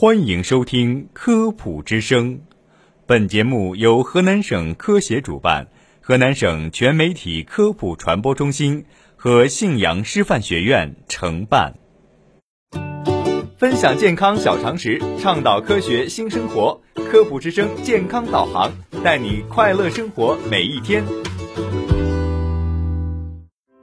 欢迎收听《科普之声》，本节目由河南省科协主办，河南省全媒体科普传播中心和信阳师范学院承办。分享健康小常识，倡导科学新生活，《科普之声》健康导航，带你快乐生活每一天。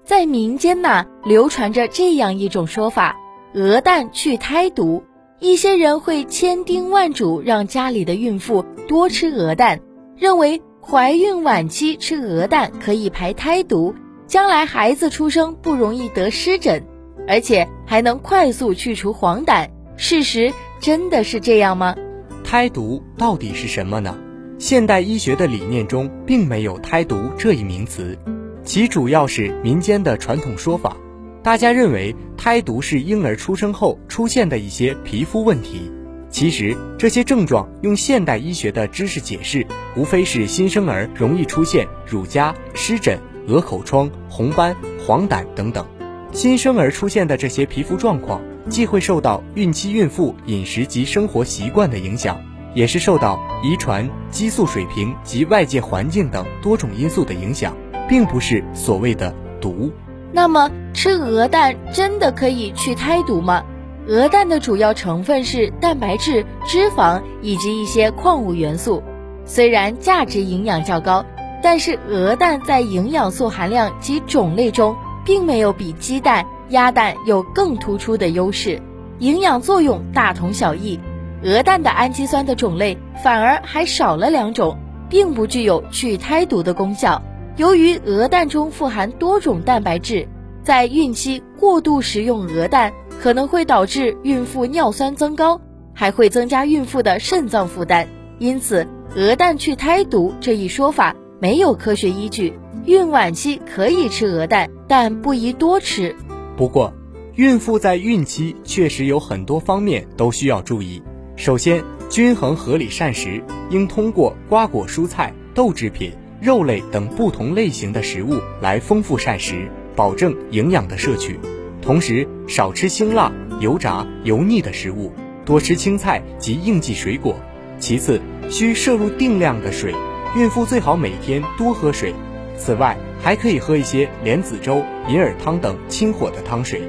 在民间呢，流传着这样一种说法：鹅蛋去胎毒。一些人会千叮万嘱让家里的孕妇多吃鹅蛋，认为怀孕晚期吃鹅蛋可以排胎毒，将来孩子出生不容易得湿疹，而且还能快速去除黄疸。事实真的是这样吗？胎毒到底是什么呢？现代医学的理念中并没有胎毒这一名词，其主要是民间的传统说法。大家认为胎毒是婴儿出生后出现的一些皮肤问题，其实这些症状用现代医学的知识解释，无非是新生儿容易出现乳痂、湿疹、鹅口疮、红斑、黄疸等等。新生儿出现的这些皮肤状况，既会受到孕期孕妇饮食及生活习惯的影响，也是受到遗传、激素水平及外界环境等多种因素的影响，并不是所谓的毒。那么吃鹅蛋真的可以去胎毒吗？鹅蛋的主要成分是蛋白质、脂肪以及一些矿物元素，虽然价值营养较高，但是鹅蛋在营养素含量及种类中并没有比鸡蛋、鸭蛋有更突出的优势，营养作用大同小异。鹅蛋的氨基酸的种类反而还少了两种，并不具有去胎毒的功效。由于鹅蛋中富含多种蛋白质，在孕期过度食用鹅蛋可能会导致孕妇尿酸增高，还会增加孕妇的肾脏负担。因此，鹅蛋去胎毒这一说法没有科学依据。孕晚期可以吃鹅蛋，但不宜多吃。不过，孕妇在孕期确实有很多方面都需要注意。首先，均衡合理膳食，应通过瓜果蔬菜、豆制品。肉类等不同类型的食物来丰富膳食，保证营养的摄取。同时，少吃辛辣、油炸、油腻的食物，多吃青菜及应季水果。其次，需摄入定量的水，孕妇最好每天多喝水。此外，还可以喝一些莲子粥、银耳汤等清火的汤水。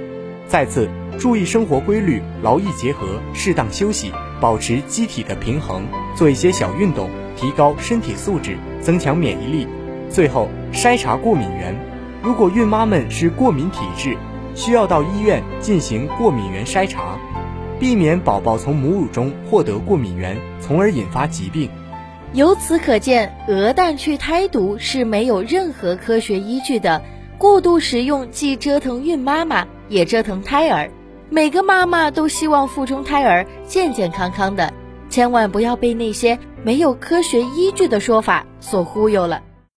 再次，注意生活规律，劳逸结合，适当休息，保持机体的平衡，做一些小运动。提高身体素质，增强免疫力。最后，筛查过敏源。如果孕妈们是过敏体质，需要到医院进行过敏源筛查，避免宝宝从母乳中获得过敏源，从而引发疾病。由此可见，鹅蛋去胎毒是没有任何科学依据的。过度食用既折腾孕妈妈，也折腾胎儿。每个妈妈都希望腹中胎儿健健康康的。千万不要被那些没有科学依据的说法所忽悠了。